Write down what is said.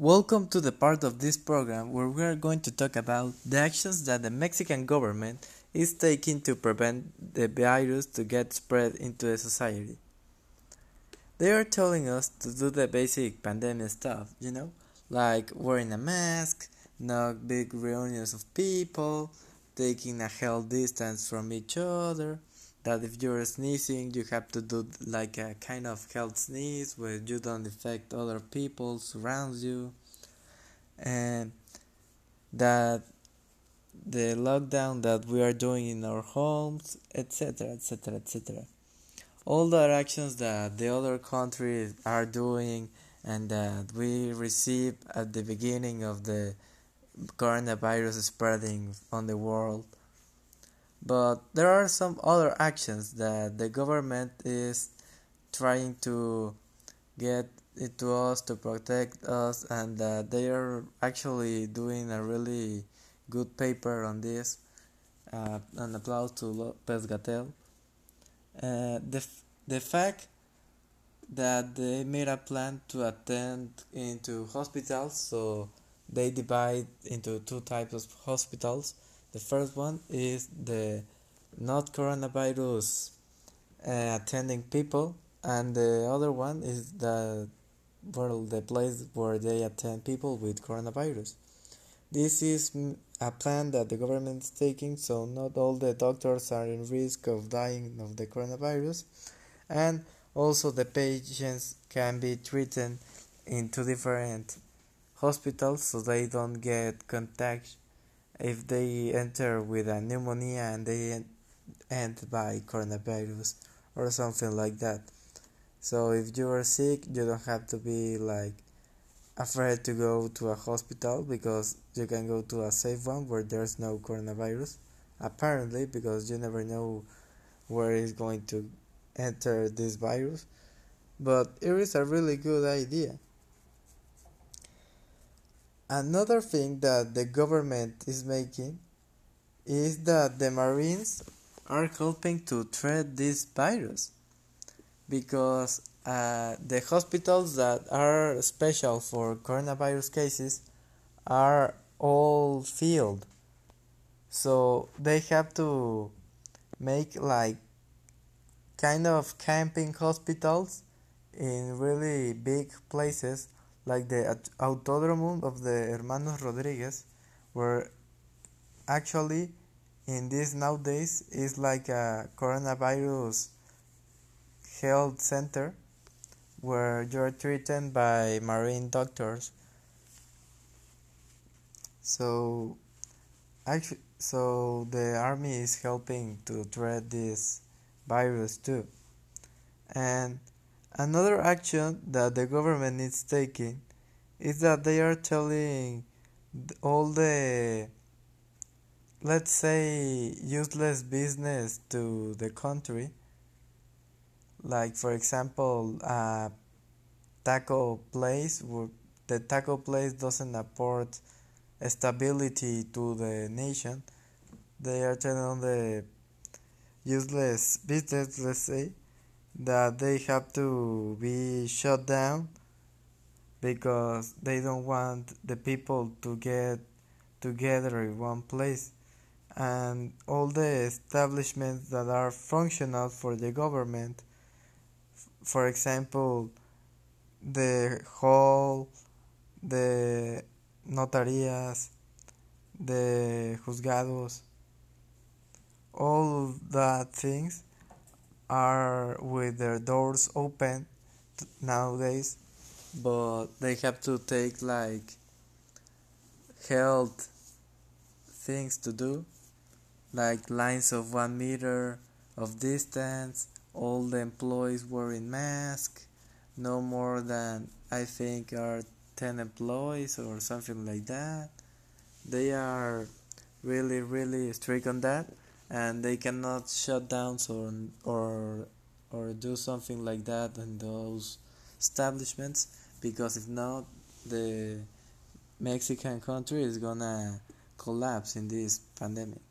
Welcome to the part of this program where we are going to talk about the actions that the Mexican government is taking to prevent the virus to get spread into the society. They are telling us to do the basic pandemic stuff, you know, like wearing a mask, not big reunions of people, taking a health distance from each other, that if you're sneezing you have to do like a kind of health sneeze where you don't affect other people surrounds you. And that the lockdown that we are doing in our homes etc etc etc all the actions that the other countries are doing and that we receive at the beginning of the coronavirus spreading on the world but there are some other actions that the government is trying to get it to us to protect us, and they are actually doing a really good paper on this. Uh, an applause to Lopez Gatell. Uh, the, the fact that they made a plan to attend into hospitals, so they divide into two types of hospitals the first one is the not coronavirus uh, attending people, and the other one is the well, the place where they attend people with coronavirus. This is a plan that the government is taking, so not all the doctors are in risk of dying of the coronavirus, and also the patients can be treated in two different hospitals so they don't get contact if they enter with a pneumonia and they end by coronavirus or something like that. So if you are sick, you don't have to be like afraid to go to a hospital because you can go to a safe one where there's no coronavirus. Apparently, because you never know where is going to enter this virus. But it is a really good idea. Another thing that the government is making is that the Marines are helping to treat this virus because uh, the hospitals that are special for coronavirus cases are all filled. So they have to make like kind of camping hospitals in really big places like the Autódromo of the Hermanos Rodriguez, where actually in this nowadays is like a coronavirus health center where you're treated by marine doctors. So actually so the army is helping to treat this virus too. And Another action that the government is taking is that they are telling all the let's say useless business to the country. Like for example a taco place the taco place doesn't afford stability to the nation. They are telling the useless business let's say that they have to be shut down because they don't want the people to get together in one place. And all the establishments that are functional for the government for example the hall the notarías the juzgados all that things are with their doors open nowadays, but they have to take like health things to do, like lines of one meter of distance, all the employees wearing masks, no more than I think are 10 employees or something like that. They are really, really strict on that and they cannot shut down or or or do something like that in those establishments because if not the Mexican country is gonna collapse in this pandemic.